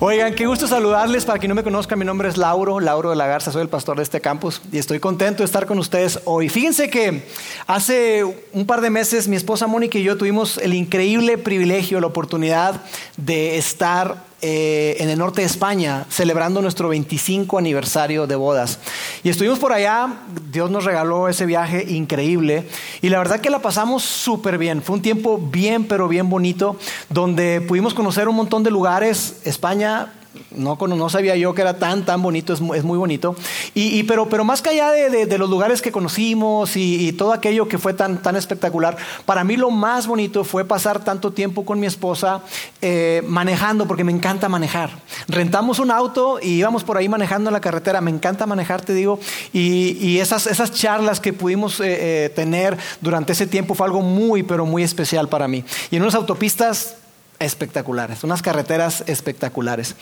Oigan, qué gusto saludarles. Para quien no me conozca, mi nombre es Lauro, Lauro de la Garza, soy el pastor de este campus y estoy contento de estar con ustedes hoy. Fíjense que hace un par de meses mi esposa Mónica y yo tuvimos el increíble privilegio, la oportunidad de estar eh, en el norte de España celebrando nuestro 25 aniversario de bodas. Y estuvimos por allá, Dios nos regaló ese viaje increíble y la verdad que la pasamos súper bien. Fue un tiempo bien, pero bien bonito, donde pudimos conocer un montón de lugares. España no, no sabía yo que era tan, tan bonito, es, es muy bonito. Y, pero, pero más que allá de, de, los lugares que conocimos y, todo aquello que fue tan, tan espectacular, para mí lo más bonito fue pasar tanto tiempo con mi esposa eh, manejando, porque me encanta manejar. Rentamos un auto y íbamos por ahí manejando en la carretera, me encanta manejar, te digo, y, esas, esas charlas que pudimos eh, eh, tener durante ese tiempo fue algo muy, pero muy especial para mí. Y en unas autopistas espectaculares, unas carreteras espectaculares.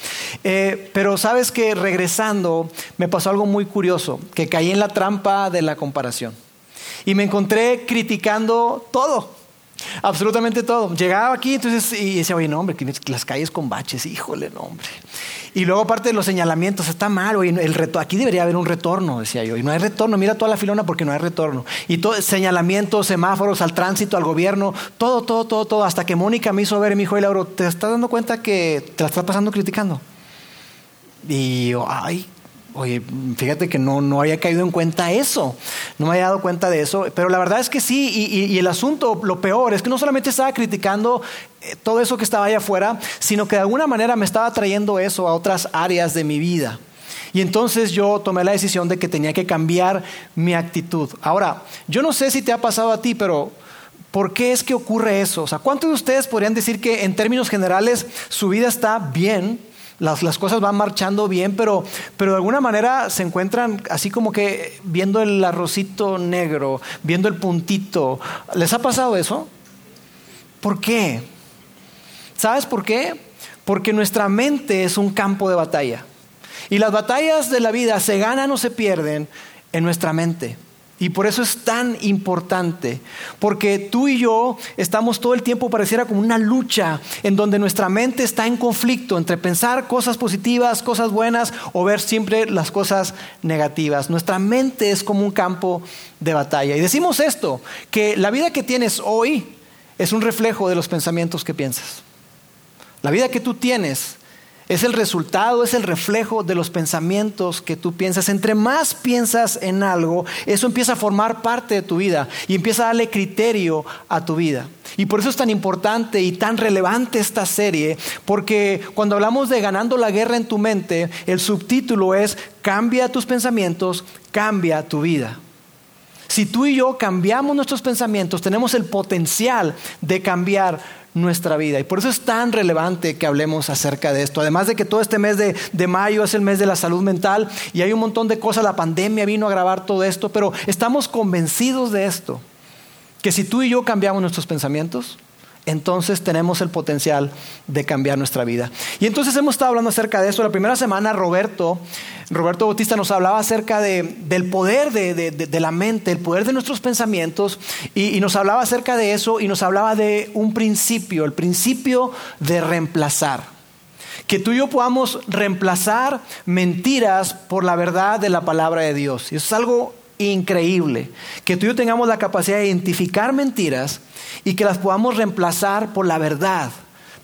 Eh, pero sabes que regresando me pasó algo muy curioso, que caí en la trampa de la comparación. Y me encontré criticando todo, absolutamente todo. Llegaba aquí entonces, y decía, oye, no, hombre, las calles con baches, híjole, no, hombre. Y luego aparte de los señalamientos, está mal, oye, el reto, aquí debería haber un retorno, decía yo. Y no hay retorno, mira toda la filona porque no hay retorno. Y todo, señalamientos, semáforos, al tránsito, al gobierno, todo, todo, todo, todo. Hasta que Mónica me hizo ver y me dijo, Lauro, ¿te estás dando cuenta que te la estás pasando criticando? Y yo, ay, Oye, fíjate que no, no había caído en cuenta eso, no me había dado cuenta de eso, pero la verdad es que sí, y, el asunto, lo peor, es que no solamente estaba criticando eh, todo eso que estaba allá afuera, sino que de alguna manera me estaba trayendo eso a otras áreas de mi vida. Y entonces yo tomé la decisión de que tenía que cambiar mi actitud. Ahora, yo no sé si te ha pasado a ti, pero ¿por qué es que ocurre eso? O sea, ¿cuántos de ustedes podrían decir que en términos generales su vida está bien? Las, cosas van marchando bien, pero, pero de alguna manera se encuentran así como que viendo el arrocito negro, viendo el puntito. ¿Les ha pasado eso? ¿Por qué? ¿Sabes por qué? Porque nuestra mente es un campo de batalla. Y las batallas de la vida se ganan o se pierden en nuestra mente. Y por eso es tan importante, porque tú y yo estamos todo el tiempo, pareciera como una lucha, en donde nuestra mente está en conflicto entre pensar cosas positivas, cosas buenas, o ver siempre las cosas negativas. Nuestra mente es como un campo de batalla. Y decimos esto, que la vida que tienes hoy es un reflejo de los pensamientos que piensas. La vida que tú tienes es el resultado, es el reflejo de los pensamientos que tú piensas. Entre más piensas en algo, eso empieza a formar parte de tu vida y empieza a darle criterio a tu vida. Y por eso es tan importante y tan relevante esta serie, porque cuando hablamos de ganando la guerra en tu mente, el subtítulo es Cambia tus pensamientos, cambia tu vida. Si tú y yo cambiamos nuestros pensamientos, tenemos el potencial de cambiar nuestra vida. Y por eso es tan relevante que hablemos acerca de esto. Además de que todo este mes de, de, mayo es el mes de la salud mental y hay un montón de cosas, la pandemia vino a agravar todo esto, pero estamos convencidos de esto, que si tú y yo cambiamos nuestros pensamientos, entonces tenemos el potencial de cambiar nuestra vida. Y entonces hemos estado hablando acerca de eso. La primera semana Roberto, Roberto Bautista nos hablaba acerca del poder de, la mente, el poder de nuestros pensamientos, y, y nos hablaba acerca de eso y nos hablaba de un principio, el principio de reemplazar. Que tú y yo podamos reemplazar mentiras por la verdad de la palabra de Dios. Y eso es algo increíble. Que tú y yo tengamos la capacidad de identificar mentiras y que las podamos reemplazar por la verdad,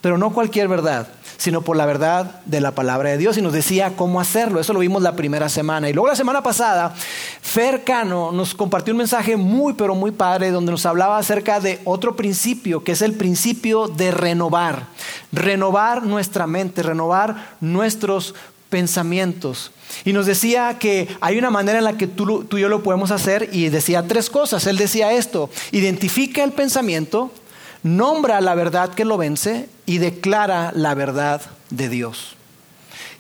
pero no cualquier verdad, sino por la verdad de la palabra de Dios. Y nos decía cómo hacerlo. Eso lo vimos la primera semana. Y luego la semana pasada, Fer Cano nos compartió un mensaje muy, pero muy padre, donde nos hablaba acerca de otro principio, que es el principio de renovar. Renovar nuestra mente, renovar nuestros pensamientos. Y nos decía que hay una manera en la que tú, tú, y yo lo podemos hacer y decía tres cosas. Él decía esto, identifica el pensamiento, nombra la verdad que lo vence y declara la verdad de Dios.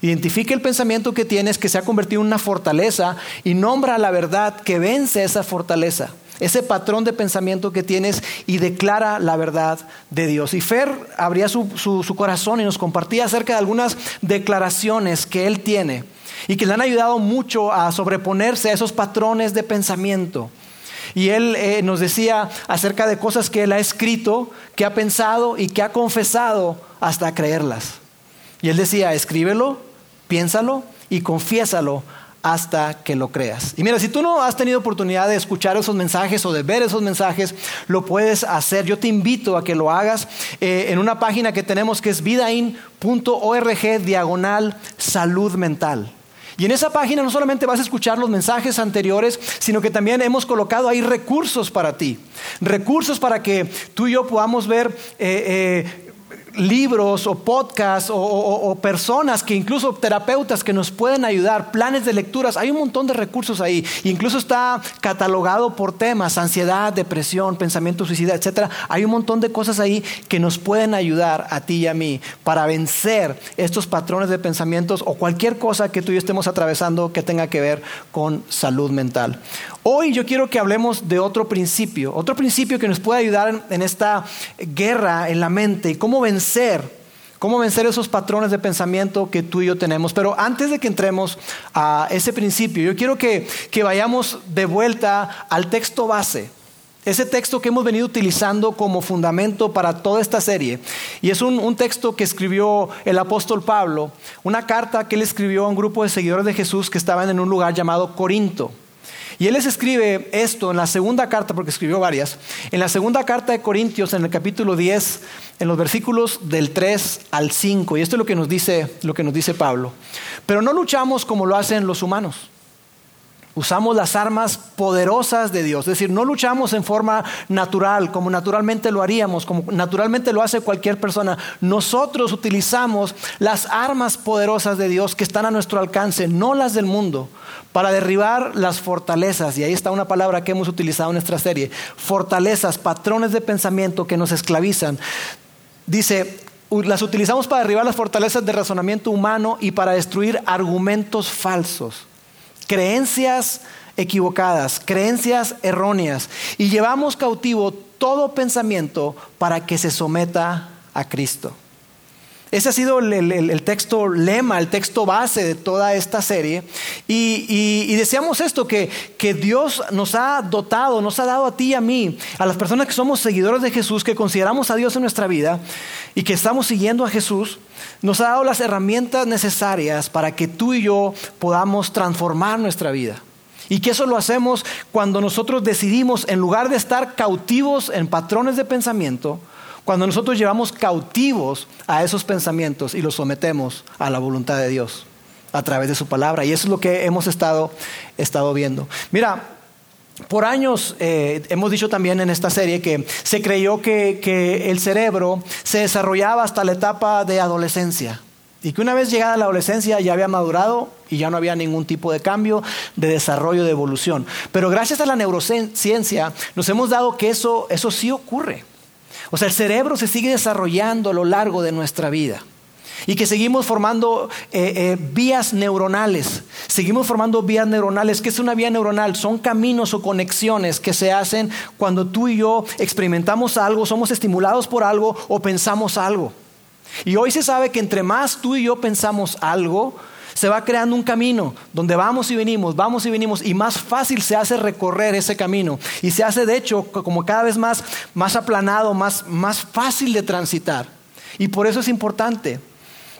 Identifica el pensamiento que tienes que se ha convertido en una fortaleza y nombra la verdad que vence esa fortaleza. Ese patrón de pensamiento que tienes y declara la verdad de Dios. Y Fer abría su, su corazón y nos compartía acerca de algunas declaraciones que él tiene y que le han ayudado mucho a sobreponerse a esos patrones de pensamiento. Y él eh, nos decía acerca de cosas que él ha escrito, que ha pensado y que ha confesado hasta creerlas. Y él decía, escríbelo, piénsalo y confiésalo hasta que lo creas. Y mira, si tú no has tenido oportunidad de escuchar esos mensajes o de ver esos mensajes, lo puedes hacer. Yo te invito a que lo hagas eh, en una página que tenemos que es vidain.org diagonal salud mental. Y en esa página no solamente vas a escuchar los mensajes anteriores, sino que también hemos colocado ahí recursos para ti. Recursos para que tú y yo podamos ver eh, eh, libros o podcasts o, personas que incluso terapeutas que nos pueden ayudar, planes de lecturas, hay un montón de recursos ahí. Incluso está catalogado por temas, ansiedad, depresión, pensamiento suicida, etc. Hay un montón de cosas ahí que nos pueden ayudar a ti y a mí para vencer estos patrones de pensamientos o cualquier cosa que tú y yo estemos atravesando que tenga que ver con salud mental. Hoy yo quiero que hablemos de otro principio, otro principio que nos puede ayudar en esta guerra en la mente y cómo vencer, cómo vencer esos patrones de pensamiento que tú y yo tenemos. Pero antes de que entremos a ese principio, yo quiero que, vayamos de vuelta al texto base. Ese texto que hemos venido utilizando como fundamento para toda esta serie. Y es un, un, texto que escribió el apóstol Pablo, una carta que él escribió a un grupo de seguidores de Jesús que estaban en un lugar llamado Corinto. Y él les escribe esto en la segunda carta, porque escribió varias, en la segunda carta de Corintios, en el capítulo 10, en los versículos del 3 al 5. Y esto es lo que nos dice, lo que nos dice Pablo. Pero no luchamos como lo hacen los humanos. Usamos las armas poderosas de Dios, es decir, no luchamos en forma natural, como naturalmente lo haríamos, como naturalmente lo hace cualquier persona. Nosotros utilizamos las armas poderosas de Dios que están a nuestro alcance, no las del mundo, para derribar las fortalezas. Y ahí está una palabra que hemos utilizado en nuestra serie, fortalezas, patrones de pensamiento que nos esclavizan. Dice, las utilizamos para derribar las fortalezas de razonamiento humano y para destruir argumentos falsos creencias equivocadas, creencias erróneas, y llevamos cautivo todo pensamiento para que se someta a Cristo. Ese ha sido el, texto lema, el texto base de toda esta serie. Y, deseamos esto, que, que, Dios nos ha dotado, nos ha dado a ti y a mí, a las personas que somos seguidores de Jesús, que consideramos a Dios en nuestra vida y que estamos siguiendo a Jesús, nos ha dado las herramientas necesarias para que tú y yo podamos transformar nuestra vida. Y que eso lo hacemos cuando nosotros decidimos, en lugar de estar cautivos en patrones de pensamiento, cuando nosotros llevamos cautivos a esos pensamientos y los sometemos a la voluntad de Dios a través de su palabra. Y eso es lo que hemos estado, estado viendo. Mira, por años eh, hemos dicho también en esta serie que se creyó que, que el cerebro se desarrollaba hasta la etapa de adolescencia. Y que una vez llegada la adolescencia ya había madurado y ya no había ningún tipo de cambio, de desarrollo, de evolución. Pero gracias a la neurociencia nos hemos dado que eso, eso sí ocurre. O sea, el cerebro se sigue desarrollando a lo largo de nuestra vida. Y que seguimos formando eh, eh, vías neuronales. Seguimos formando vías neuronales. ¿Qué es una vía neuronal? Son caminos o conexiones que se hacen cuando tú y yo experimentamos algo, somos estimulados por algo o pensamos algo. Y hoy se sabe que entre más tú y yo pensamos algo, se va creando un camino donde vamos y venimos, vamos y venimos, y más fácil se hace recorrer ese camino. Y se hace, de hecho, como cada vez más, más aplanado, más, más fácil de transitar. Y por eso es importante,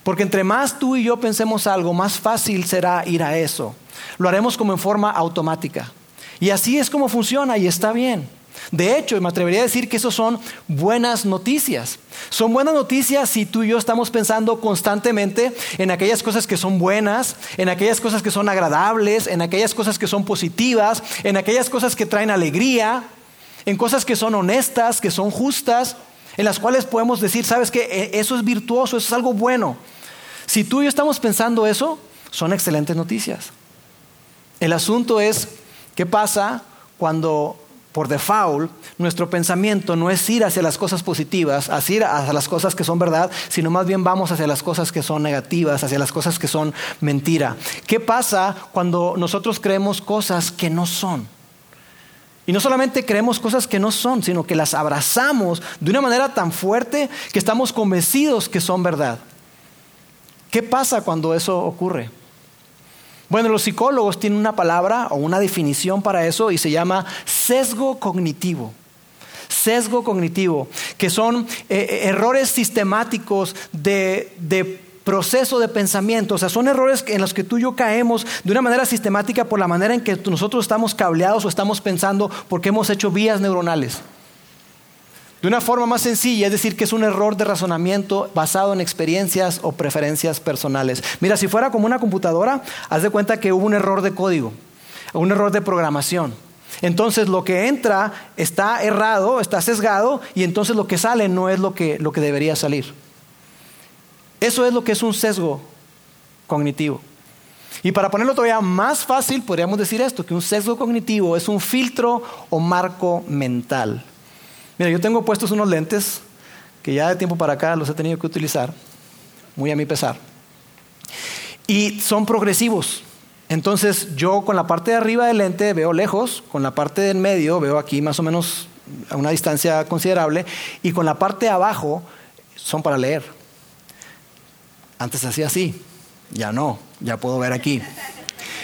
porque entre más tú y yo pensemos algo, más fácil será ir a eso. Lo haremos como en forma automática. Y así es como funciona y está bien. De hecho, me atrevería a decir que eso son buenas noticias. Son buenas noticias si tú y yo estamos pensando constantemente en aquellas cosas que son buenas, en aquellas cosas que son agradables, en aquellas cosas que son positivas, en aquellas cosas que traen alegría, en cosas que son honestas, que son justas, en las cuales podemos decir, sabes que eso es virtuoso, eso es algo bueno. Si tú y yo estamos pensando eso, son excelentes noticias. El asunto es, ¿qué pasa cuando por default, nuestro pensamiento no es ir hacia las cosas positivas, hacia las cosas que son verdad, sino más bien vamos hacia las cosas que son negativas, hacia las cosas que son mentira. ¿Qué pasa cuando nosotros creemos cosas que no son? Y no solamente creemos cosas que no son, sino que las abrazamos de una manera tan fuerte que estamos convencidos que son verdad. ¿Qué pasa cuando eso ocurre? Bueno, los psicólogos tienen una palabra o una definición para eso y se llama sesgo cognitivo. Sesgo cognitivo, que son eh, eh, errores sistemáticos de, de proceso de pensamiento. O sea, son errores en los que tú y yo caemos de una manera sistemática por la manera en que nosotros estamos cableados o estamos pensando porque hemos hecho vías neuronales. De una forma más sencilla, es decir, que es un error de razonamiento basado en experiencias o preferencias personales. Mira, si fuera como una computadora, haz de cuenta que hubo un error de código, un error de programación. Entonces lo que entra está errado, está sesgado, y entonces lo que sale no es lo que, lo que debería salir. Eso es lo que es un sesgo cognitivo. Y para ponerlo todavía más fácil, podríamos decir esto, que un sesgo cognitivo es un filtro o marco mental. Mira, yo tengo puestos unos lentes que ya de tiempo para acá los he tenido que utilizar, muy a mi pesar. Y son progresivos. Entonces yo con la parte de arriba del lente veo lejos, con la parte del medio veo aquí más o menos a una distancia considerable, y con la parte de abajo son para leer. Antes hacía así, ya no, ya puedo ver aquí.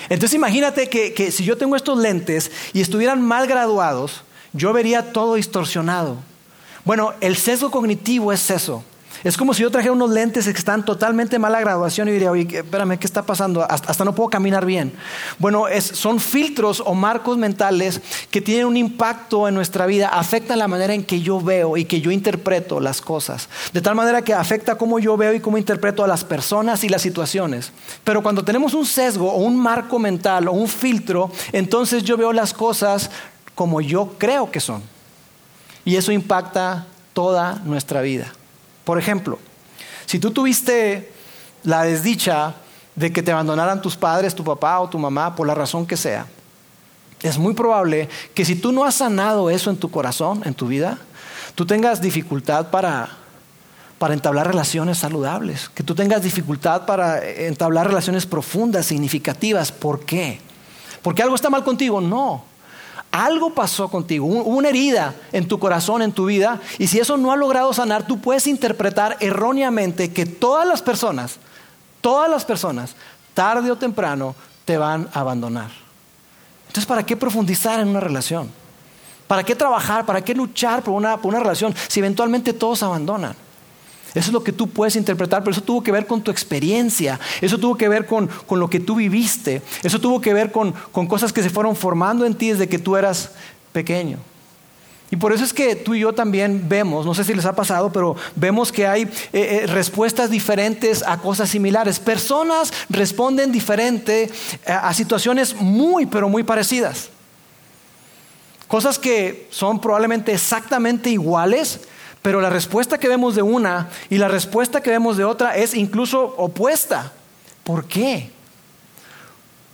Entonces imagínate que, que si yo tengo estos lentes y estuvieran mal graduados, yo vería todo distorsionado. Bueno, el sesgo cognitivo es eso. Es como si yo trajera unos lentes que están totalmente mala graduación y diría, oye, espérame, ¿qué está pasando? Hasta, no puedo caminar bien. Bueno, son filtros o marcos mentales que tienen un impacto en nuestra vida, afectan la manera en que yo veo y que yo interpreto las cosas. De tal manera que afecta cómo yo veo y cómo interpreto a las personas y las situaciones. Pero cuando tenemos un sesgo o un marco mental o un filtro, entonces yo veo las cosas como yo creo que son. Y eso impacta toda nuestra vida. Por ejemplo, si tú tuviste la desdicha de que te abandonaran tus padres, tu papá o tu mamá, por la razón que sea, es muy probable que si tú no has sanado eso en tu corazón, en tu vida, tú tengas dificultad para, para entablar relaciones saludables, que tú tengas dificultad para entablar relaciones profundas, significativas. ¿Por qué? ¿Porque algo está mal contigo? No. Algo pasó contigo, una herida en tu corazón, en tu vida, y si eso no ha logrado sanar, tú puedes interpretar erróneamente que todas las personas, todas las personas, tarde o temprano, te van a abandonar. Entonces, ¿para qué profundizar en una relación? ¿Para qué trabajar? ¿Para qué luchar por una, por una relación si eventualmente todos abandonan? Eso es lo que tú puedes interpretar, pero eso tuvo que ver con tu experiencia, eso tuvo que ver con, lo que tú viviste, eso tuvo que ver con, cosas que se fueron formando en ti desde que tú eras pequeño. Y por eso es que tú y yo también vemos, no sé si les ha pasado, pero vemos que hay eh, eh, respuestas diferentes a cosas similares. Personas responden diferente a, eh, a situaciones muy, pero muy parecidas. Cosas que son probablemente exactamente iguales, pero la respuesta que vemos de una y la respuesta que vemos de otra es incluso opuesta. ¿Por qué?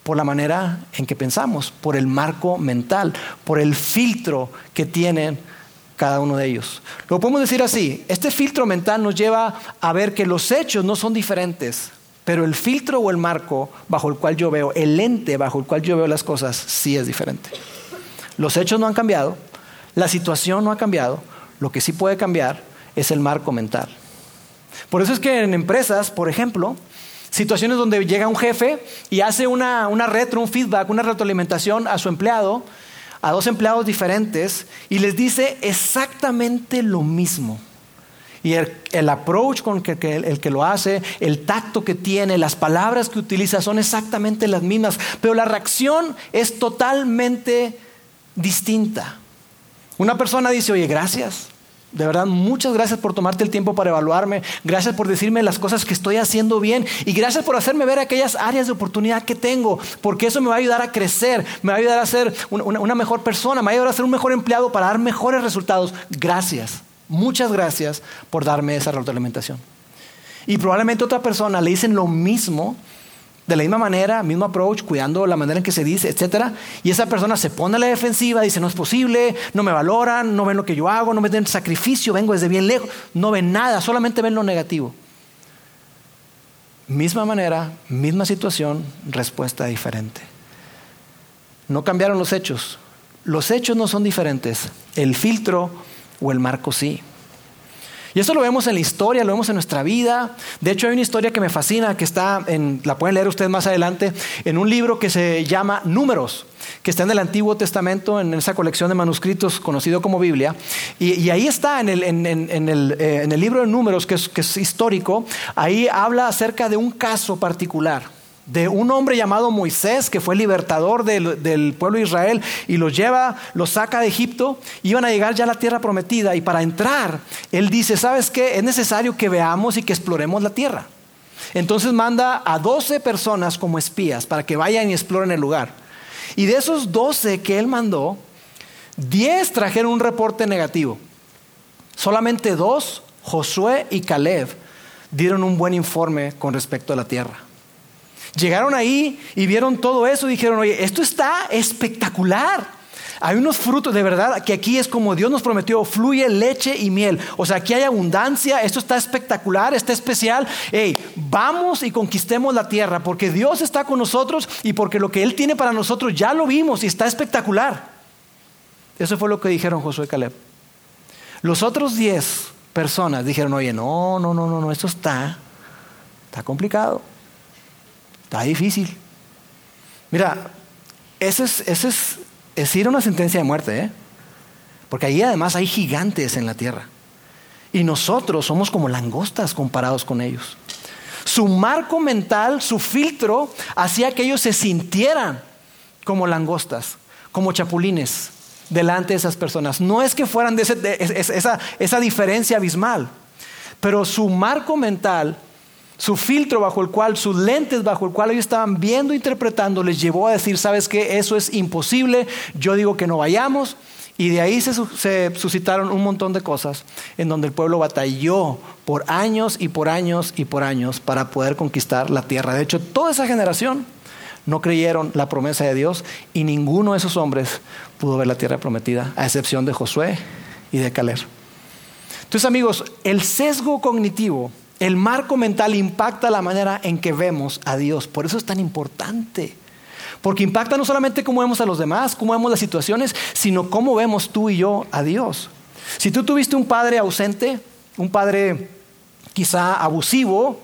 Por la manera en que pensamos, por el marco mental, por el filtro que tienen cada uno de ellos. Lo podemos decir así, este filtro mental nos lleva a ver que los hechos no son diferentes, pero el filtro o el marco bajo el cual yo veo, el lente bajo el cual yo veo las cosas, sí es diferente. Los hechos no han cambiado, la situación no ha cambiado, lo que sí puede cambiar es el marco mental. Por eso es que en empresas, por ejemplo, situaciones donde llega un jefe y hace una, retro, un feedback, una retroalimentación a su empleado, a dos empleados diferentes, y les dice exactamente lo mismo. Y el, approach con el que lo hace, el tacto que tiene, las palabras que utiliza son exactamente las mismas, pero la reacción es totalmente distinta. Una persona dice, oye, gracias. De verdad, muchas gracias por tomarte el tiempo para evaluarme. Gracias por decirme las cosas que estoy haciendo bien. Y gracias por hacerme ver aquellas áreas de oportunidad que tengo. Porque eso me va a ayudar a crecer. Me va a ayudar a ser una, mejor persona. Me va a ayudar a ser un mejor empleado para dar mejores resultados. Gracias. Muchas gracias por darme esa retroalimentación. Y probablemente otra persona le dicen lo mismo de la misma manera, mismo approach, cuidando la manera en que se dice, etc. Y esa persona se pone a la defensiva, dice, no es posible, no me valoran, no ven lo que yo hago, no me den sacrificio, vengo desde bien lejos, no ven nada, solamente ven lo negativo. Misma manera, misma situación, respuesta diferente. No cambiaron los hechos, los hechos no son diferentes, el filtro o el marco sí. Y eso lo vemos en la historia, lo vemos en nuestra vida. De hecho, hay una historia que me fascina, que está en, la pueden leer ustedes más adelante, en un libro que se llama Números, que está en el Antiguo Testamento, en esa colección de manuscritos conocido como Biblia. Y, ahí está, en el, eh, en el, libro de Números, que es histórico, ahí habla acerca de un caso particular de un hombre llamado Moisés, que fue libertador del, pueblo de Israel, y los lleva, los saca de Egipto, iban a llegar ya a la tierra prometida, y para entrar, él dice, ¿sabes qué? Es necesario que veamos y que exploremos la tierra. Entonces manda a 12 personas como espías para que vayan y exploren el lugar. Y de esos 12 que él mandó, 10 trajeron un reporte negativo. Solamente dos, Josué y Caleb, dieron un buen informe con respecto a la tierra. Llegaron ahí y vieron todo eso y dijeron, oye, esto está espectacular. Hay unos frutos de verdad que aquí es como Dios nos prometió, fluye leche y miel. O sea, aquí hay abundancia, esto está espectacular, está especial. Hey, vamos y conquistemos la tierra porque Dios está con nosotros y porque lo que Él tiene para nosotros ya lo vimos y está espectacular. Eso fue lo que dijeron Josué y Caleb. Los otros diez personas dijeron, oye, no, no, no, no, no, esto está, está complicado. Está difícil. Mira, eso es, es, ir a una sentencia de muerte, ¿eh? Porque ahí además hay gigantes en la tierra. Y nosotros somos como langostas comparados con ellos. Su marco mental, su filtro, hacía que ellos se sintieran como langostas, como chapulines delante de esas personas. No es que fueran de, esa, esa diferencia abismal, pero su marco mental su filtro bajo el cual, sus lentes bajo el cual ellos estaban viendo, interpretando, les llevó a decir, sabes qué, eso es imposible, yo digo que no vayamos. Y de ahí se, se, suscitaron un montón de cosas en donde el pueblo batalló por años y por años y por años para poder conquistar la tierra. De hecho, toda esa generación no creyeron la promesa de Dios y ninguno de esos hombres pudo ver la tierra prometida, a excepción de Josué y de Caleb. Entonces, amigos, el sesgo cognitivo el marco mental impacta la manera en que vemos a Dios. Por eso es tan importante. Porque impacta no solamente cómo vemos a los demás, cómo vemos las situaciones, sino cómo vemos tú y yo a Dios. Si tú tuviste un padre ausente, un padre quizá abusivo,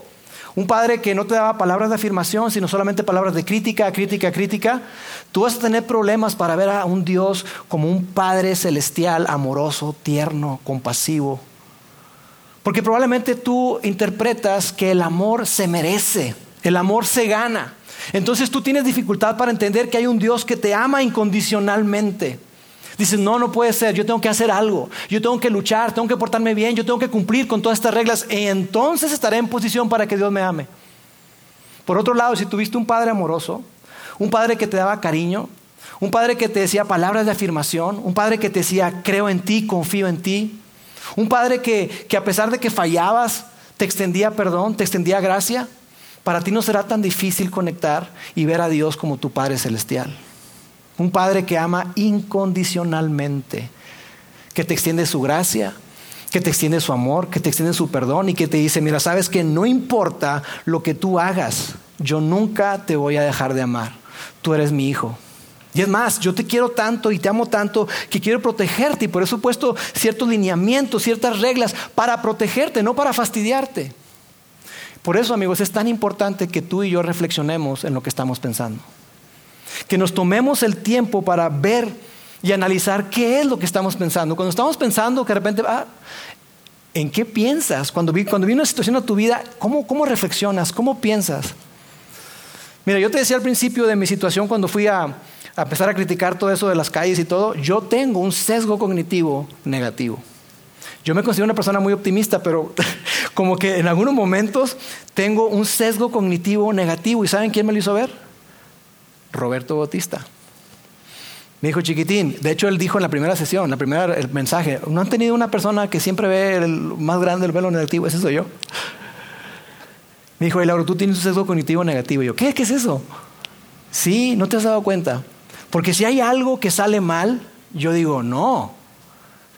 un padre que no te daba palabras de afirmación, sino solamente palabras de crítica, crítica, crítica, tú vas a tener problemas para ver a un Dios como un Padre celestial, amoroso, tierno, compasivo, porque probablemente tú interpretas que el amor se merece, el amor se gana. Entonces tú tienes dificultad para entender que hay un Dios que te ama incondicionalmente. Dices, no, no puede ser, yo tengo que hacer algo, yo tengo que luchar, tengo que portarme bien, yo tengo que cumplir con todas estas reglas y entonces estaré en posición para que Dios me ame. Por otro lado, si tuviste un padre amoroso, un padre que te daba cariño, un padre que te decía palabras de afirmación, un padre que te decía, creo en ti, confío en ti, un padre que, a pesar de que fallabas, te extendía perdón, te extendía gracia. Para ti no será tan difícil conectar y ver a Dios como tu Padre Celestial. Un Padre que ama incondicionalmente, que te extiende su gracia, que te extiende su amor, que te extiende su perdón y que te dice, mira, sabes que no importa lo que tú hagas, yo nunca te voy a dejar de amar. Tú eres mi hijo. Y es más, yo te quiero tanto y te amo tanto que quiero protegerte y por eso he puesto ciertos lineamientos, ciertas reglas para protegerte, no para fastidiarte. Por eso, amigos, es tan importante que tú y yo reflexionemos en lo que estamos pensando. Que nos tomemos el tiempo para ver y analizar qué es lo que estamos pensando. Cuando estamos pensando que de repente, ah, ¿en qué piensas? Cuando, vi, cuando viene una situación a tu vida, ¿cómo, ¿cómo reflexionas? ¿Cómo piensas? Mira, yo te decía al principio de mi situación cuando fui a, a empezar a criticar todo eso de las calles y todo, yo tengo un sesgo cognitivo negativo. Yo me considero una persona muy optimista, pero como que en algunos momentos tengo un sesgo cognitivo negativo. ¿Y saben quién me lo hizo ver? Roberto Bautista. Me dijo chiquitín, de hecho él dijo en la primera sesión, la primera el mensaje, no han tenido una persona que siempre ve el más grande el velo negativo, ese soy yo. Me dijo, Lauro, tú tienes un sesgo cognitivo negativo. Y yo, ¿qué? ¿Qué es eso? Sí, ¿no te has dado cuenta? Porque si hay algo que sale mal, yo digo, no.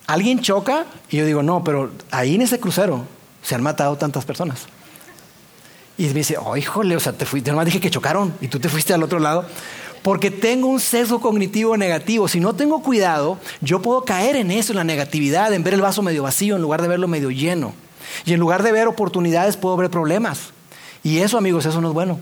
Alguien choca y yo digo, no, pero ahí en ese crucero se han matado tantas personas. Y me dice, oh, híjole, o sea, te fuiste, nomás dije que chocaron y tú te fuiste al otro lado. Porque tengo un sesgo cognitivo negativo. Si no tengo cuidado, yo puedo caer en eso, en la negatividad, en ver el vaso medio vacío en lugar de verlo medio lleno. Y en lugar de ver oportunidades, puedo ver problemas. Y eso, amigos, eso no es bueno.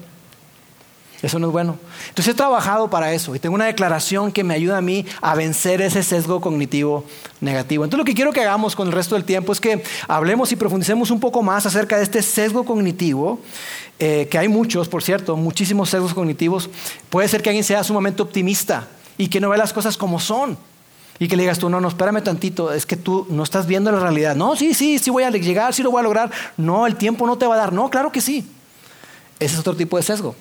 Eso no es bueno. Entonces he trabajado para eso y tengo una declaración que me ayuda a mí a vencer ese sesgo cognitivo negativo. Entonces lo que quiero que hagamos con el resto del tiempo es que hablemos y profundicemos un poco más acerca de este sesgo cognitivo, eh, que hay muchos, por cierto, muchísimos sesgos cognitivos. Puede ser que alguien sea sumamente optimista y que no ve las cosas como son. Y que le digas tú, no, no, espérame tantito, es que tú no estás viendo la realidad. No, sí, sí, sí voy a llegar, sí lo voy a lograr. No, el tiempo no te va a dar. No, claro que sí. Ese es otro tipo de sesgo.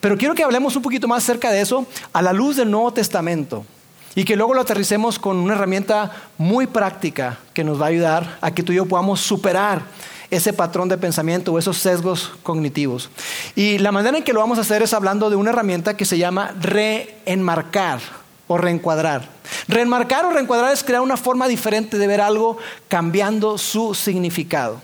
Pero quiero que hablemos un poquito más acerca de eso a la luz del Nuevo Testamento y que luego lo aterricemos con una herramienta muy práctica que nos va a ayudar a que tú y yo podamos superar ese patrón de pensamiento o esos sesgos cognitivos. Y la manera en que lo vamos a hacer es hablando de una herramienta que se llama reenmarcar o reencuadrar. Reenmarcar o reencuadrar es crear una forma diferente de ver algo cambiando su significado.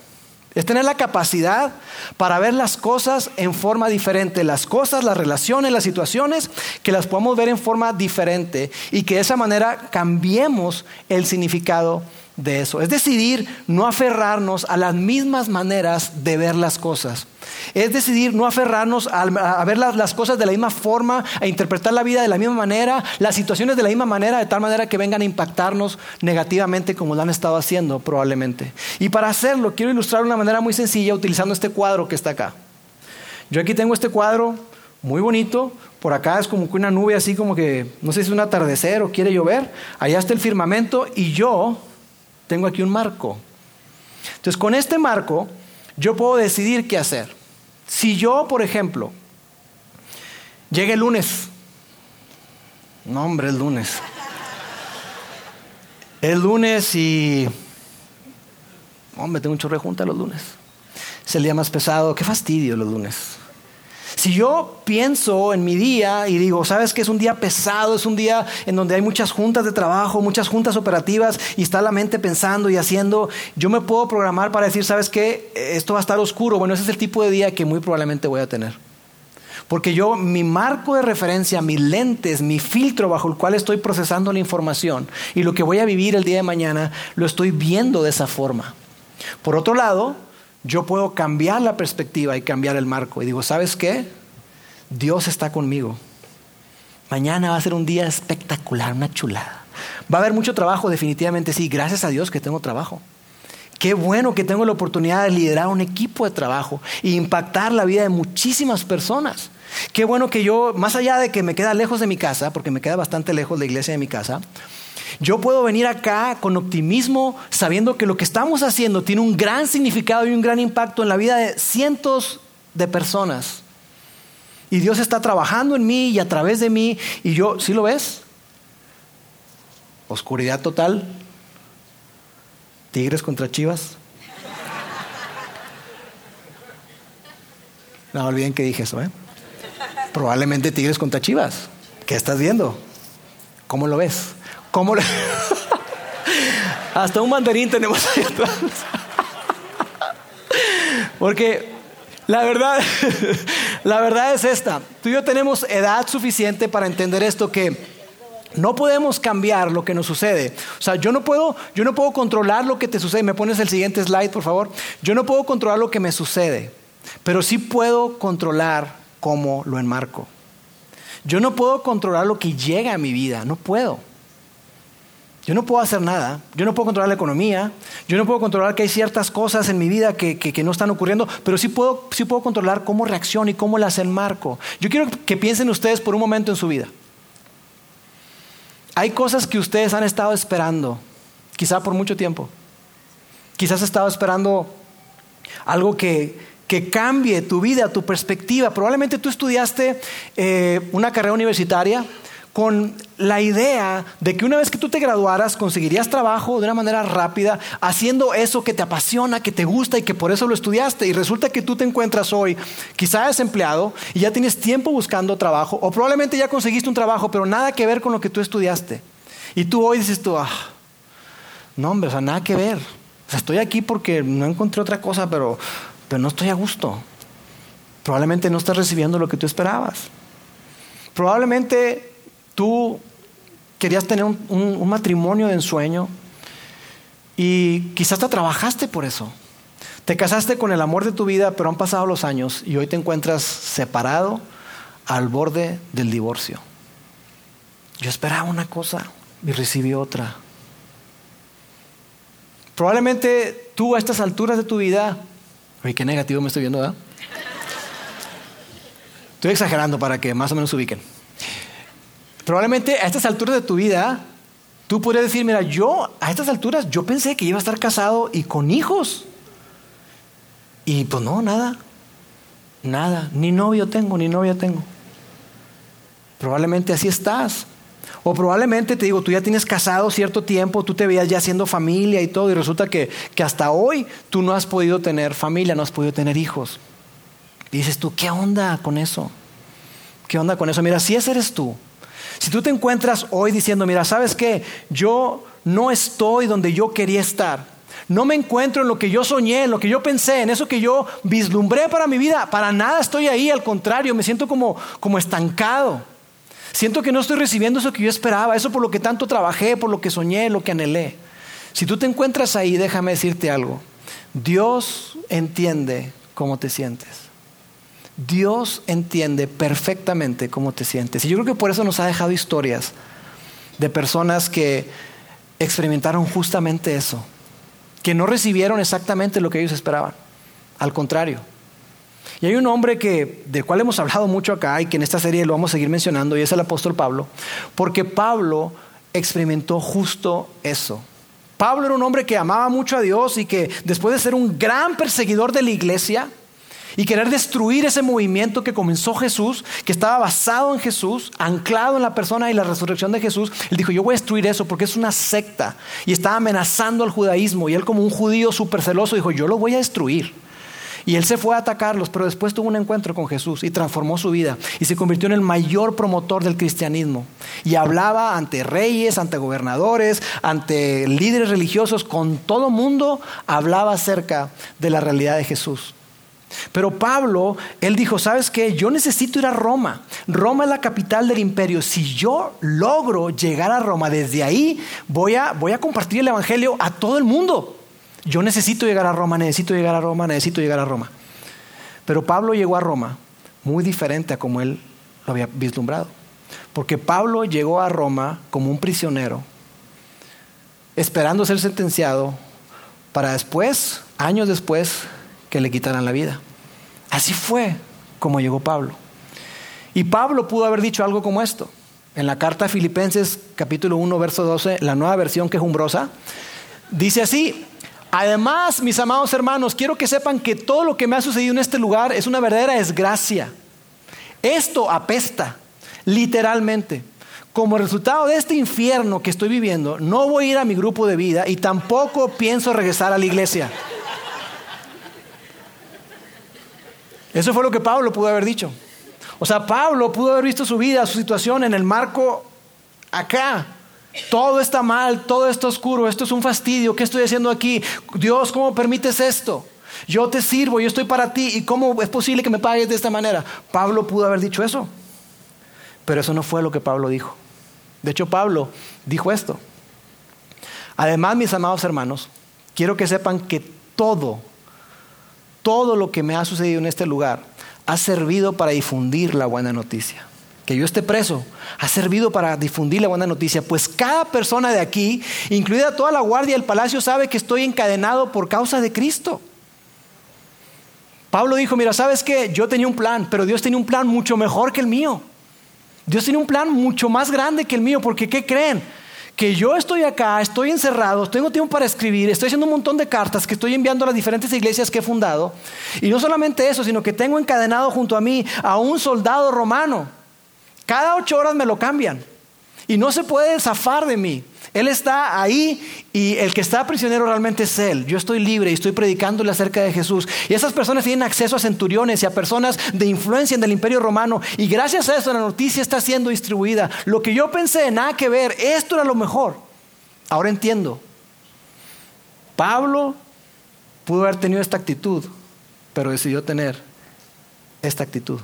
Es tener la capacidad para ver las cosas en forma diferente, las cosas, las relaciones, las situaciones, que las podamos ver en forma diferente y que de esa manera cambiemos el significado de eso. Es decidir no aferrarnos a las mismas maneras de ver las cosas. Es decidir no aferrarnos a, ver las, cosas de la misma forma, a interpretar la vida de la misma manera, las situaciones de la misma manera, de tal manera que vengan a impactarnos negativamente como lo han estado haciendo probablemente. Y para hacerlo, quiero ilustrar de una manera muy sencilla utilizando este cuadro que está acá. Yo aquí tengo este cuadro muy bonito, por acá es como que una nube así como que, no sé si es un atardecer o quiere llover, allá está el firmamento y yo tengo aquí un marco. Entonces, con este marco, yo puedo decidir qué hacer. Si yo, por ejemplo, llegue el lunes, no hombre, el lunes, el lunes y, hombre, tengo un chorro de los lunes, es el día más pesado, qué fastidio los lunes. Si yo pienso en mi día y digo, sabes que es un día pesado, es un día en donde hay muchas juntas de trabajo, muchas juntas operativas y está la mente pensando y haciendo, yo me puedo programar para decir, sabes que esto va a estar oscuro. Bueno, ese es el tipo de día que muy probablemente voy a tener. Porque yo, mi marco de referencia, mis lentes, mi filtro bajo el cual estoy procesando la información y lo que voy a vivir el día de mañana, lo estoy viendo de esa forma. Por otro lado, yo puedo cambiar la perspectiva y cambiar el marco. Y digo, ¿sabes qué? Dios está conmigo. Mañana va a ser un día espectacular, una chulada. Va a haber mucho trabajo, definitivamente sí. Gracias a Dios que tengo trabajo. Qué bueno que tengo la oportunidad de liderar un equipo de trabajo e impactar la vida de muchísimas personas. Qué bueno que yo, más allá de que me queda lejos de mi casa, porque me queda bastante lejos la iglesia de mi casa, yo puedo venir acá con optimismo sabiendo que lo que estamos haciendo tiene un gran significado y un gran impacto en la vida de cientos de personas. Y Dios está trabajando en mí y a través de mí. Y yo, ¿sí lo ves? Oscuridad total. Tigres contra chivas. No olviden que dije eso, ¿eh? Probablemente Tigres contra chivas. ¿Qué estás viendo? ¿Cómo lo ves? ¿Cómo le... Hasta un mandarín tenemos ahí atrás. Porque la verdad, la verdad es esta. Tú y yo tenemos edad suficiente para entender esto que no podemos cambiar lo que nos sucede. O sea, yo no puedo, yo no puedo controlar lo que te sucede. Me pones el siguiente slide, por favor. Yo no puedo controlar lo que me sucede, pero sí puedo controlar cómo lo enmarco. Yo no puedo controlar lo que llega a mi vida, no puedo. Yo no puedo hacer nada, yo no puedo controlar la economía, yo no puedo controlar que hay ciertas cosas en mi vida que, no están ocurriendo, pero sí puedo, sí puedo controlar cómo reacciono y cómo las enmarco. Yo quiero que piensen ustedes por un momento en su vida. Hay cosas que ustedes han estado esperando, quizá por mucho tiempo. Quizás has estado esperando algo que, que cambie tu vida, tu perspectiva. Probablemente tú estudiaste eh, una carrera universitaria con la idea de que una vez que tú te graduaras conseguirías trabajo de una manera rápida haciendo eso que te apasiona, que te gusta y que por eso lo estudiaste. Y resulta que tú te encuentras hoy quizá desempleado y ya tienes tiempo buscando trabajo o probablemente ya conseguiste un trabajo pero nada que ver con lo que tú estudiaste. Y tú hoy dices tú, ah, no hombre, o sea, nada que ver. O sea, estoy aquí porque no encontré otra cosa pero, pero no estoy a gusto. Probablemente no estás recibiendo lo que tú esperabas. Probablemente tú querías tener un, matrimonio de ensueño y quizás te trabajaste por eso. Te casaste con el amor de tu vida, pero han pasado los años y hoy te encuentras separado al borde del divorcio. Yo esperaba una cosa y recibí otra. Probablemente tú a estas alturas de tu vida, oye, qué negativo me estoy viendo, ¿verdad? Estoy exagerando para que más o menos se ubiquen. Probablemente a estas alturas de tu vida, tú podrías decir, mira, yo a estas alturas yo pensé que iba a estar casado y con hijos. Y pues no, nada. Nada. Ni novio tengo, ni novia tengo. Probablemente así estás. O probablemente te digo, tú ya tienes casado cierto tiempo, tú te veías ya haciendo familia y todo, y resulta que, que hasta hoy tú no has podido tener familia, no has podido tener hijos. Y dices tú, ¿qué onda con eso? ¿Qué onda con eso? Mira, si ese eres tú, si tú te encuentras hoy diciendo, mira, ¿sabes qué? Yo no estoy donde yo quería estar. No me encuentro en lo que yo soñé, en lo que yo pensé, en eso que yo vislumbré para mi vida. Para nada estoy ahí, al contrario, me siento como, como estancado. Siento que no estoy recibiendo eso que yo esperaba, eso por lo que tanto trabajé, por lo que soñé, lo que anhelé. Si tú te encuentras ahí, déjame decirte algo. Dios entiende cómo te sientes. Dios entiende perfectamente cómo te sientes. Y yo creo que por eso nos ha dejado historias de personas que experimentaron justamente eso, que no recibieron exactamente lo que ellos esperaban. Al contrario, y hay un hombre que, del cual hemos hablado mucho acá y que en esta serie lo vamos a seguir mencionando, y es el apóstol Pablo, porque Pablo experimentó justo eso. Pablo era un hombre que amaba mucho a Dios y que después de ser un gran perseguidor de la iglesia y querer destruir ese movimiento que comenzó Jesús, que estaba basado en Jesús, anclado en la persona y la resurrección de Jesús, él dijo, yo voy a destruir eso porque es una secta y estaba amenazando al judaísmo y él como un judío súper celoso dijo, yo lo voy a destruir. Y él se fue a atacarlos, pero después tuvo un encuentro con Jesús y transformó su vida y se convirtió en el mayor promotor del cristianismo. Y hablaba ante reyes, ante gobernadores, ante líderes religiosos, con todo mundo hablaba acerca de la realidad de Jesús. Pero Pablo, él dijo, ¿sabes qué? Yo necesito ir a Roma. Roma es la capital del imperio. Si yo logro llegar a Roma, desde ahí voy a, voy a compartir el Evangelio a todo el mundo. Yo necesito llegar a Roma, necesito llegar a Roma, necesito llegar a Roma. Pero Pablo llegó a Roma muy diferente a como él lo había vislumbrado. Porque Pablo llegó a Roma como un prisionero, esperando ser sentenciado para después, años después, que le quitaran la vida. Así fue como llegó Pablo. Y Pablo pudo haber dicho algo como esto. En la carta a Filipenses capítulo 1, verso 12, la nueva versión que es dice así, Además, mis amados hermanos, quiero que sepan que todo lo que me ha sucedido en este lugar es una verdadera desgracia. Esto apesta, literalmente. Como resultado de este infierno que estoy viviendo, no voy a ir a mi grupo de vida y tampoco pienso regresar a la iglesia. Eso fue lo que Pablo pudo haber dicho. O sea, Pablo pudo haber visto su vida, su situación en el marco acá, todo está mal, todo está oscuro, esto es un fastidio, ¿qué estoy haciendo aquí? Dios, ¿cómo permites esto? Yo te sirvo, yo estoy para ti, ¿y cómo es posible que me pagues de esta manera? Pablo pudo haber dicho eso, pero eso no fue lo que Pablo dijo. De hecho, Pablo dijo esto. Además, mis amados hermanos, quiero que sepan que todo, todo lo que me ha sucedido en este lugar ha servido para difundir la buena noticia que yo esté preso, ha servido para difundir la buena noticia, pues cada persona de aquí, incluida toda la guardia del palacio, sabe que estoy encadenado por causa de Cristo. Pablo dijo, mira, ¿sabes qué? Yo tenía un plan, pero Dios tenía un plan mucho mejor que el mío. Dios tiene un plan mucho más grande que el mío, porque ¿qué creen? Que yo estoy acá, estoy encerrado, tengo tiempo para escribir, estoy haciendo un montón de cartas que estoy enviando a las diferentes iglesias que he fundado. Y no solamente eso, sino que tengo encadenado junto a mí a un soldado romano cada ocho horas me lo cambian. Y no se puede zafar de mí. Él está ahí y el que está prisionero realmente es Él. Yo estoy libre y estoy predicándole acerca de Jesús. Y esas personas tienen acceso a centuriones y a personas de influencia en el imperio romano. Y gracias a eso la noticia está siendo distribuida. Lo que yo pensé, nada que ver, esto era lo mejor. Ahora entiendo. Pablo pudo haber tenido esta actitud, pero decidió tener esta actitud.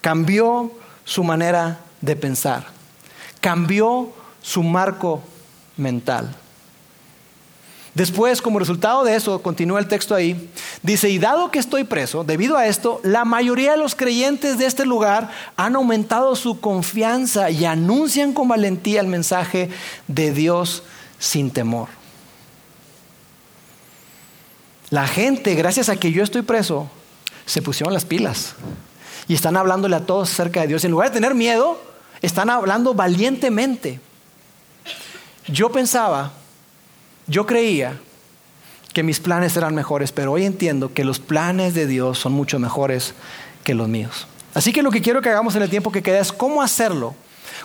Cambió su manera de pensar. Cambió su marco mental. Después, como resultado de eso, continúa el texto ahí, dice, y dado que estoy preso, debido a esto, la mayoría de los creyentes de este lugar han aumentado su confianza y anuncian con valentía el mensaje de Dios sin temor. La gente, gracias a que yo estoy preso, se pusieron las pilas y están hablándole a todos acerca de Dios. En lugar de tener miedo, están hablando valientemente. Yo pensaba yo creía que mis planes eran mejores, pero hoy entiendo que los planes de Dios son mucho mejores que los míos. Así que lo que quiero que hagamos en el tiempo que queda es cómo hacerlo.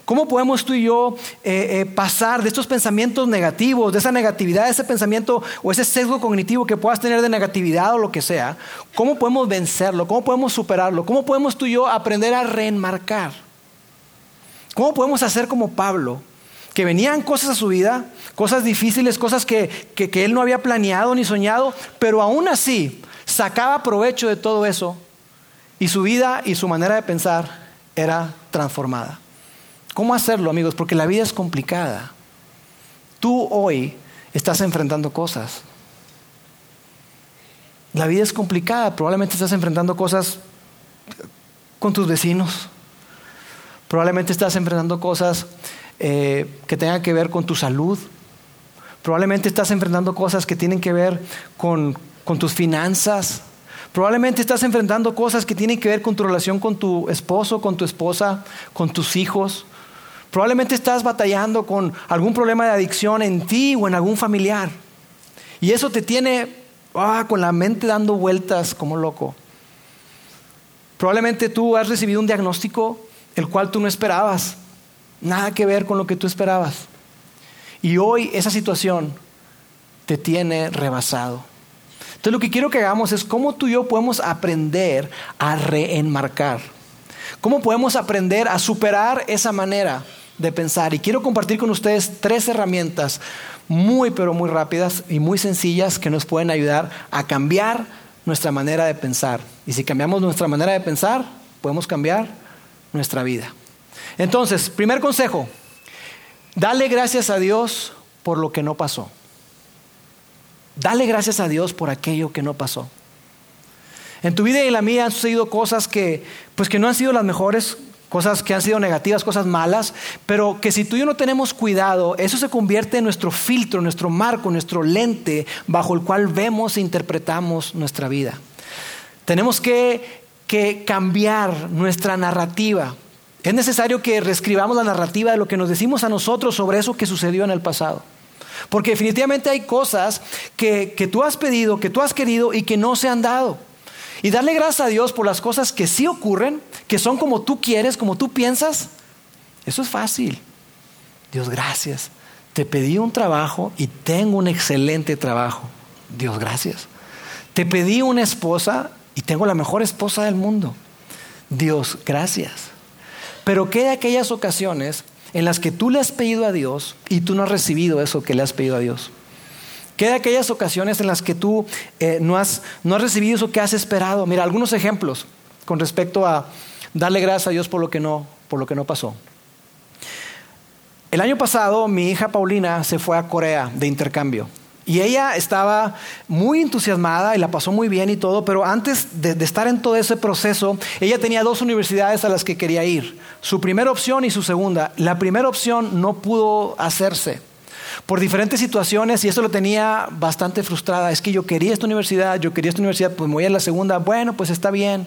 ¿Cómo podemos tú y yo eh, eh, pasar de estos pensamientos negativos, de esa negatividad, de ese pensamiento o ese sesgo cognitivo que puedas tener de negatividad o lo que sea? ¿Cómo podemos vencerlo? ¿Cómo podemos superarlo? ¿Cómo podemos tú y yo aprender a reenmarcar? ¿Cómo podemos hacer como Pablo? que venían cosas a su vida, cosas difíciles, cosas que, él no había planeado ni soñado, pero aún así sacaba provecho de todo eso y su vida y su manera de pensar era transformada. ¿Cómo hacerlo, amigos? Porque la vida es complicada. Tú hoy estás enfrentando cosas. La vida es complicada, probablemente estás enfrentando cosas con tus vecinos, probablemente estás enfrentando cosas eh, que tengan que ver con tu salud. Probablemente estás enfrentando cosas que tienen que ver con, tus finanzas. Probablemente estás enfrentando cosas que tienen que ver con tu relación con tu esposo, con tu esposa, con tus hijos. Probablemente estás batallando con algún problema de adicción en ti o en algún familiar. Y eso te tiene ah, con la mente dando vueltas como loco. Probablemente tú has recibido un diagnóstico el cual tú no esperabas. Nada que ver con lo que tú esperabas. Y hoy esa situación te tiene rebasado. Entonces lo que quiero que hagamos es cómo tú y yo podemos aprender a reenmarcar. ¿Cómo podemos aprender a superar esa manera de pensar? Y quiero compartir con ustedes tres herramientas muy, pero muy rápidas y muy sencillas que nos pueden ayudar a cambiar nuestra manera de pensar. Y si cambiamos nuestra manera de pensar, podemos cambiar nuestra vida. Entonces, primer consejo, dale gracias a Dios por lo que no pasó. Dale gracias a Dios por aquello que no pasó. En tu vida y en la mía han sucedido cosas que, pues que no han sido las mejores, cosas que han sido negativas, cosas malas, pero que si tú y yo no tenemos cuidado, eso se convierte en nuestro filtro, nuestro marco, nuestro lente bajo el cual vemos e interpretamos nuestra vida. Tenemos que, que cambiar nuestra narrativa. Es necesario que reescribamos la narrativa de lo que nos decimos a nosotros sobre eso que sucedió en el pasado. Porque definitivamente hay cosas que, que, tú has pedido, que tú has querido y que no se han dado. Y darle gracias a Dios por las cosas que sí ocurren, que son como tú quieres, como tú piensas, eso es fácil. Dios, gracias. Te pedí un trabajo y tengo un excelente trabajo. Dios, gracias. Te pedí una esposa y tengo la mejor esposa del mundo. Dios, gracias. Pero ¿qué de aquellas ocasiones en las que tú le has pedido a Dios y tú no has recibido eso que le has pedido a Dios? ¿Qué de aquellas ocasiones en las que tú eh, no, has, no has recibido eso que has esperado? Mira, algunos ejemplos con respecto a darle gracias a Dios por lo que no, por lo que no pasó. El año pasado mi hija Paulina se fue a Corea de intercambio. Y ella estaba muy entusiasmada y la pasó muy bien y todo, pero antes de, estar en todo ese proceso, ella tenía dos universidades a las que quería ir, su primera opción y su segunda. La primera opción no pudo hacerse por diferentes situaciones y eso lo tenía bastante frustrada. Es que yo quería esta universidad, yo quería esta universidad, pues me voy a la segunda, bueno, pues está bien.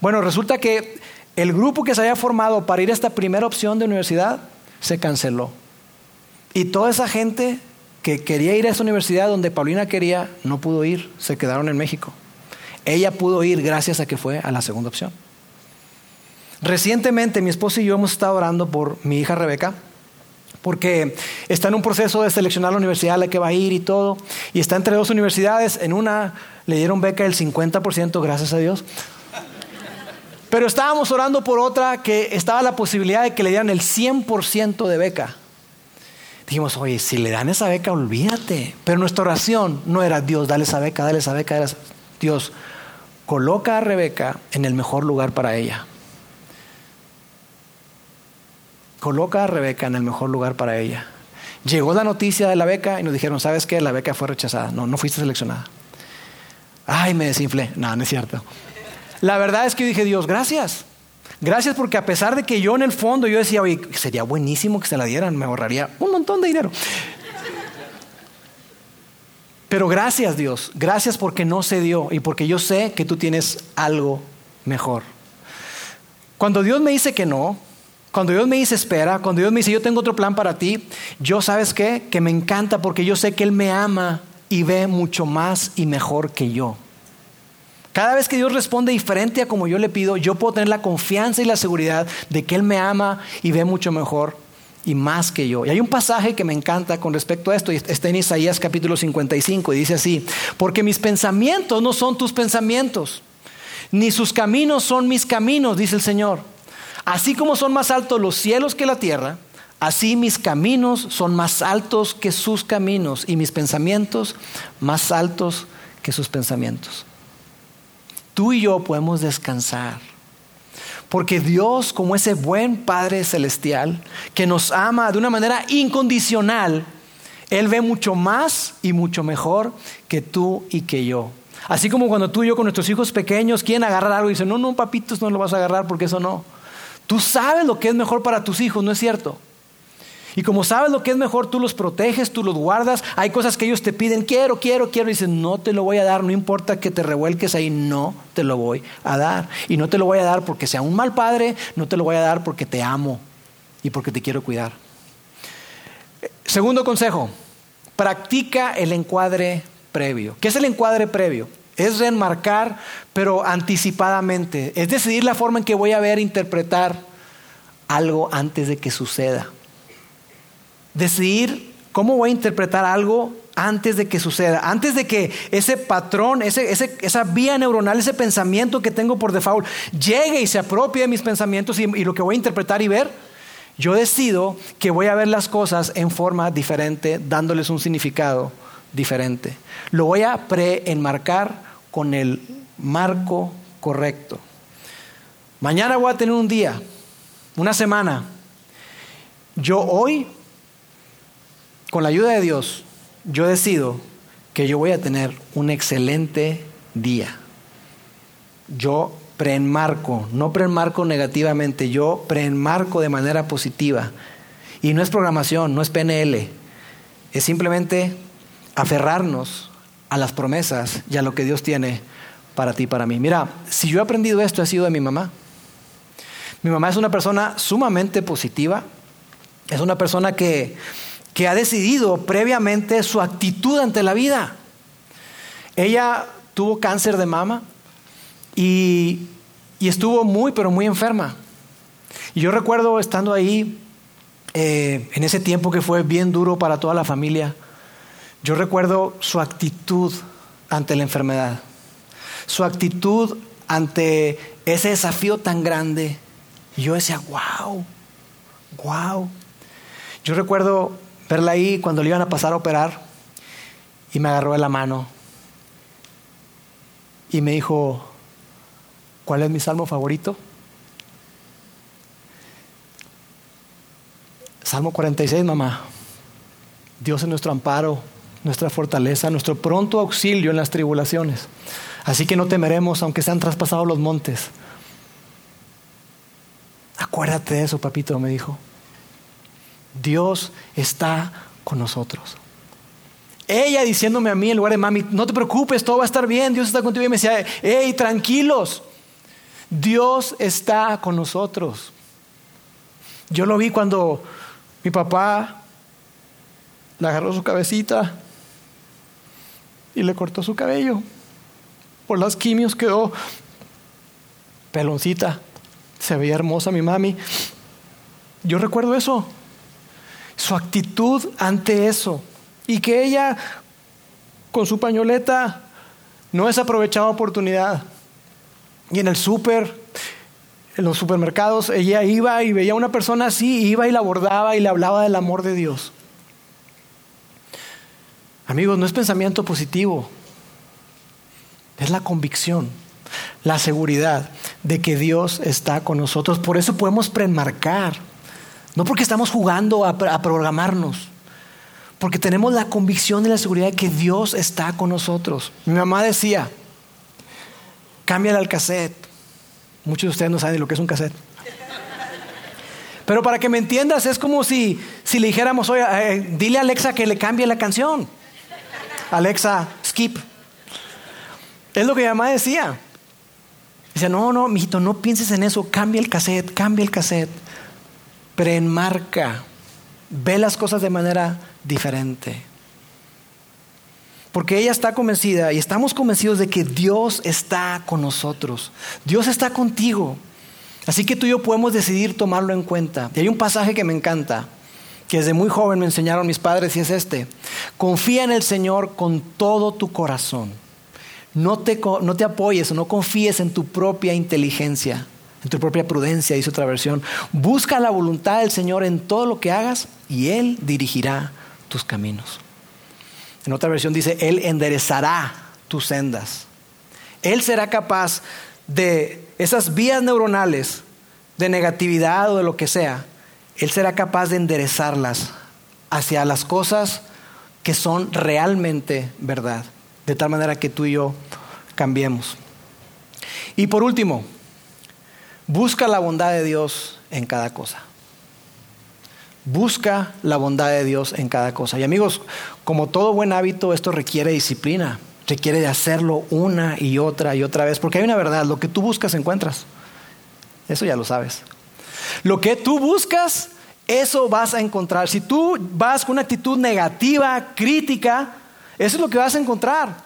Bueno, resulta que el grupo que se había formado para ir a esta primera opción de universidad se canceló. Y toda esa gente que quería ir a esa universidad donde Paulina quería, no pudo ir, se quedaron en México. Ella pudo ir gracias a que fue a la segunda opción. Recientemente mi esposa y yo hemos estado orando por mi hija Rebeca, porque está en un proceso de seleccionar la universidad a la que va a ir y todo, y está entre dos universidades, en una le dieron beca del 50%, gracias a Dios, pero estábamos orando por otra que estaba la posibilidad de que le dieran el 100% de beca dijimos, oye, si le dan esa beca, olvídate. Pero nuestra oración no era, Dios, dale esa beca, dale esa beca. Dale Dios, coloca a Rebeca en el mejor lugar para ella. coloca a Rebeca en el mejor lugar para ella. Llegó la noticia de la beca y nos dijeron, ¿sabes qué? La beca fue rechazada. No, no fuiste seleccionada. Ay, me desinflé. No, no es cierto. La verdad es que dije, Dios, gracias. Gracias porque a pesar de que yo en el fondo yo decía, oye, sería buenísimo que se la dieran, me ahorraría un montón de dinero. Pero gracias Dios, gracias porque no se dio y porque yo sé que tú tienes algo mejor. Cuando Dios me dice que no, cuando Dios me dice espera, cuando Dios me dice yo tengo otro plan para ti, yo sabes qué, que me encanta porque yo sé que Él me ama y ve mucho más y mejor que yo. Cada vez que Dios responde diferente a como yo le pido, yo puedo tener la confianza y la seguridad de que Él me ama y ve mucho mejor y más que yo. Y hay un pasaje que me encanta con respecto a esto, y está en Isaías capítulo 55, y dice así, porque mis pensamientos no son tus pensamientos, ni sus caminos son mis caminos, dice el Señor. Así como son más altos los cielos que la tierra, así mis caminos son más altos que sus caminos, y mis pensamientos más altos que sus pensamientos tú y yo podemos descansar. Porque Dios, como ese buen Padre Celestial, que nos ama de una manera incondicional, Él ve mucho más y mucho mejor que tú y que yo. Así como cuando tú y yo con nuestros hijos pequeños quieren agarrar algo y dicen, no, no, papitos, no lo vas a agarrar porque eso no. Tú sabes lo que es mejor para tus hijos, ¿no es cierto? Y como sabes lo que es mejor, tú los proteges, tú los guardas. Hay cosas que ellos te piden, quiero, quiero, quiero. Y dicen, no te lo voy a dar, no importa que te revuelques ahí, no te lo voy a dar. Y no te lo voy a dar porque sea un mal padre, no te lo voy a dar porque te amo y porque te quiero cuidar. Segundo consejo, practica el encuadre previo. ¿Qué es el encuadre previo? Es reenmarcar, pero anticipadamente. Es decidir la forma en que voy a ver, interpretar algo antes de que suceda decidir cómo voy a interpretar algo antes de que suceda, antes de que ese patrón, esa vía neuronal, ese pensamiento que tengo por default llegue y se apropie de mis pensamientos y lo que voy a interpretar y ver, yo decido que voy a ver las cosas en forma diferente, dándoles un significado diferente. Lo voy a preenmarcar con el marco correcto. Mañana voy a tener un día, una semana. Yo hoy con la ayuda de Dios, yo decido que yo voy a tener un excelente día. Yo preenmarco, no preenmarco negativamente, yo preenmarco de manera positiva. Y no es programación, no es PNL, es simplemente aferrarnos a las promesas y a lo que Dios tiene para ti para mí. Mira, si yo he aprendido esto, ha sido de mi mamá. Mi mamá es una persona sumamente positiva, es una persona que que ha decidido previamente su actitud ante la vida. Ella tuvo cáncer de mama y, estuvo muy, pero muy enferma. Y yo recuerdo estando ahí, eh, en ese tiempo que fue bien duro para toda la familia, yo recuerdo su actitud ante la enfermedad, su actitud ante ese desafío tan grande. Y yo decía, wow, wow. Yo recuerdo verla ahí cuando le iban a pasar a operar y me agarró de la mano y me dijo, ¿cuál es mi salmo favorito? Salmo 46, mamá. Dios es nuestro amparo, nuestra fortaleza, nuestro pronto auxilio en las tribulaciones. Así que no temeremos aunque sean traspasados los montes. Acuérdate de eso, papito, me dijo. Dios está con nosotros. Ella diciéndome a mí en lugar de mami, no te preocupes, todo va a estar bien, Dios está contigo. Y me decía, hey, tranquilos, Dios está con nosotros. Yo lo vi cuando mi papá le agarró su cabecita y le cortó su cabello. Por las quimios quedó peloncita. Se veía hermosa mi mami. Yo recuerdo eso su actitud ante eso. Y que ella, con su pañoleta, no desaprovechaba oportunidad. Y en el súper, en los supermercados, ella iba y veía a una persona así, iba y la abordaba y le hablaba del amor de Dios. Amigos, no es pensamiento positivo, es la convicción, la seguridad de que Dios está con nosotros. Por eso podemos premarcar No porque estamos jugando a, programarnos, porque tenemos la convicción y la seguridad de que Dios está con nosotros. Mi mamá decía, cámbiale al cassette. Muchos de ustedes no saben lo que es un cassette. Pero para que me entiendas, es como si, si le dijéramos, oye, eh, dile a Alexa que le cambie la canción. Alexa, skip. Es lo que mi mamá decía. Dice, no, no, mijito, no pienses en eso, cambia el cassette, cambia el cassette. Preenmarca, ve las cosas de manera diferente. Porque ella está convencida y estamos convencidos de que Dios está con nosotros. Dios está contigo. Así que tú y yo podemos decidir tomarlo en cuenta. Y hay un pasaje que me encanta, que desde muy joven me enseñaron mis padres y es este. Confía en el Señor con todo tu corazón. No te, no te apoyes o no confíes en tu propia inteligencia, tu propia prudencia, dice otra versión. Busca la voluntad del Señor en todo lo que hagas y Él dirigirá tus caminos. En otra versión dice, Él enderezará tus sendas. Él será capaz de esas vías neuronales de negatividad o de lo que sea, Él será capaz de enderezarlas hacia las cosas que son realmente verdad, de tal manera que tú y yo cambiemos. Y por último, busca la bondad de Dios en cada cosa. Busca la bondad de Dios en cada cosa. Y amigos, como todo buen hábito, esto requiere disciplina requiere de hacerlo una y otra y otra vez, porque hay una verdad, lo que tú buscas encuentras. Eso ya lo sabes. Lo que tú buscas, eso vas a encontrar. Si tú vas con una actitud negativa, crítica, eso es lo que vas a encontrar.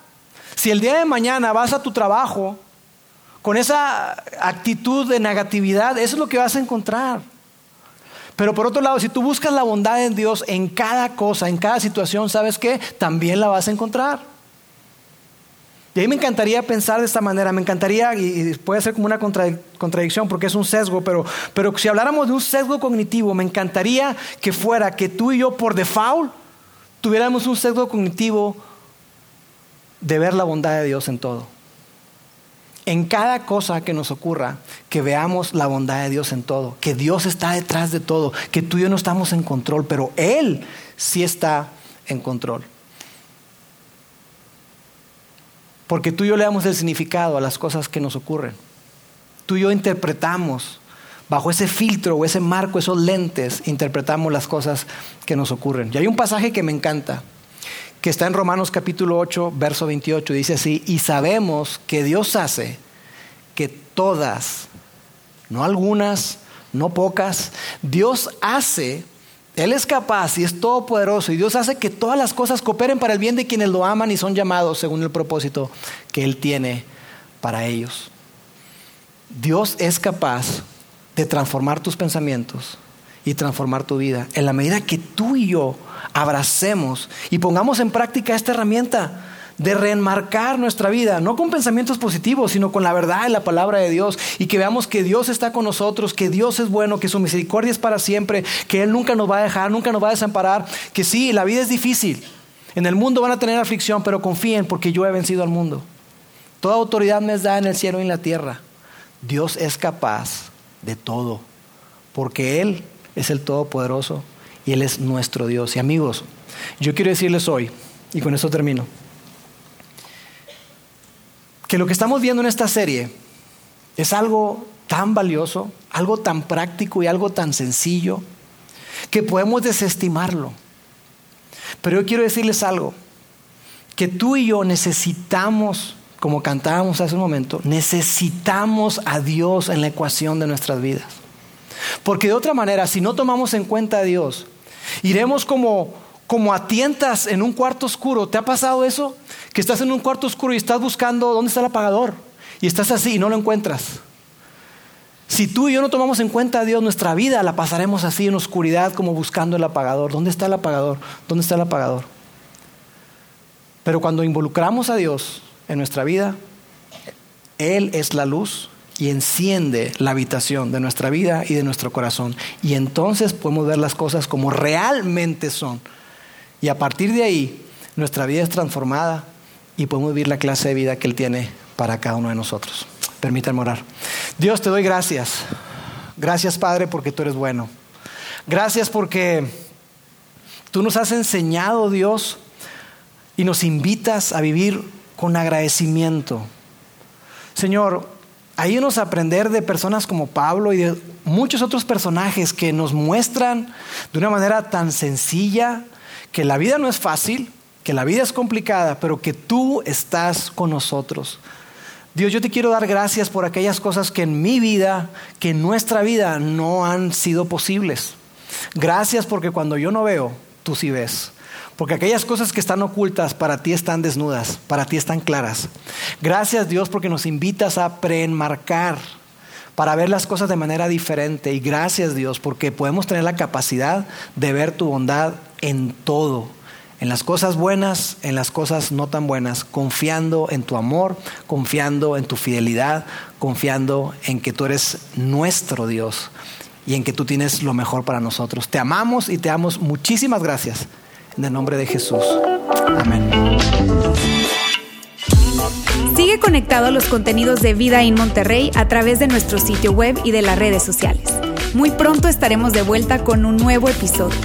Si el día de mañana vas a tu trabajo con esa actitud de negatividad, eso es lo que vas a encontrar. Pero por otro lado, si tú buscas la bondad en Dios en cada cosa, en cada situación, ¿sabes qué? También la vas a encontrar. Y a mí me encantaría pensar de esta manera, me encantaría, y puede ser como una contradicción porque es un sesgo, pero, pero si habláramos de un sesgo cognitivo, me encantaría que fuera que tú y yo por default tuviéramos un sesgo cognitivo de ver la bondad de Dios en todo. En cada cosa que nos ocurra, que veamos la bondad de Dios en todo, que Dios está detrás de todo, que tú y yo no estamos en control, pero Él sí está en control. Porque tú y yo le damos el significado a las cosas que nos ocurren. Tú y yo interpretamos, bajo ese filtro o ese marco, esos lentes, interpretamos las cosas que nos ocurren. Y hay un pasaje que me encanta, que está en Romanos capítulo 8, verso 28, dice así, y sabemos que Dios hace que todas, no algunas, no pocas, Dios hace él es capaz y es todopoderoso y Dios hace que todas las cosas cooperen para el bien de quienes lo aman y son llamados según el propósito que Él tiene para ellos. Dios es capaz de transformar tus pensamientos y transformar tu vida en la medida que tú y yo abracemos y pongamos en práctica esta herramienta de reenmarcar nuestra vida, no con pensamientos positivos, sino con la verdad y la palabra de Dios, y que veamos que Dios está con nosotros, que Dios es bueno, que su misericordia es para siempre, que Él nunca nos va a dejar, nunca nos va a desamparar, que sí, la vida es difícil, en el mundo van a tener aflicción, pero confíen porque yo he vencido al mundo. Toda autoridad me es dada en el cielo y en la tierra. Dios es capaz de todo, porque Él es el Todopoderoso y Él es nuestro Dios. Y amigos, yo quiero decirles hoy, y con eso termino, que lo que estamos viendo en esta serie es algo tan valioso, algo tan práctico y algo tan sencillo, que podemos desestimarlo. Pero yo quiero decirles algo, que tú y yo necesitamos, como cantábamos hace un momento, necesitamos a Dios en la ecuación de nuestras vidas. Porque de otra manera, si no tomamos en cuenta a Dios, iremos como como a tientas en un cuarto oscuro. ¿Te ha pasado eso? Que estás en un cuarto oscuro y estás buscando dónde está el apagador. Y estás así y no lo encuentras. Si tú y yo no tomamos en cuenta a Dios, nuestra vida la pasaremos así en oscuridad como buscando el apagador. ¿Dónde está el apagador? ¿Dónde está el apagador? Pero cuando involucramos a Dios en nuestra vida, Él es la luz y enciende la habitación de nuestra vida y de nuestro corazón. Y entonces podemos ver las cosas como realmente son y a partir de ahí, nuestra vida es transformada y podemos vivir la clase de vida que Él tiene para cada uno de nosotros. Permítanme orar. Dios, te doy gracias. Gracias, Padre, porque tú eres bueno. Gracias porque tú nos has enseñado, Dios, y nos invitas a vivir con agradecimiento. Señor, ayúdanos a aprender de personas como Pablo y de muchos otros personajes que nos muestran de una manera tan sencilla que la vida no es fácil, que la vida es complicada, pero que tú estás con nosotros. Dios, yo te quiero dar gracias por aquellas cosas que en mi vida, que en nuestra vida no han sido posibles. Gracias porque cuando yo no veo, tú sí ves. Porque aquellas cosas que están ocultas para ti están desnudas, para ti están claras. Gracias Dios porque nos invitas a preenmarcar para ver las cosas de manera diferente. Y gracias Dios porque podemos tener la capacidad de ver tu bondad en todo. En las cosas buenas, en las cosas no tan buenas, confiando en tu amor, confiando en tu fidelidad, confiando en que tú eres nuestro Dios y en que tú tienes lo mejor para nosotros. Te amamos y te damos muchísimas gracias. En el nombre de Jesús. Amén. Sigue conectado a los contenidos de Vida en Monterrey a través de nuestro sitio web y de las redes sociales. Muy pronto estaremos de vuelta con un nuevo episodio.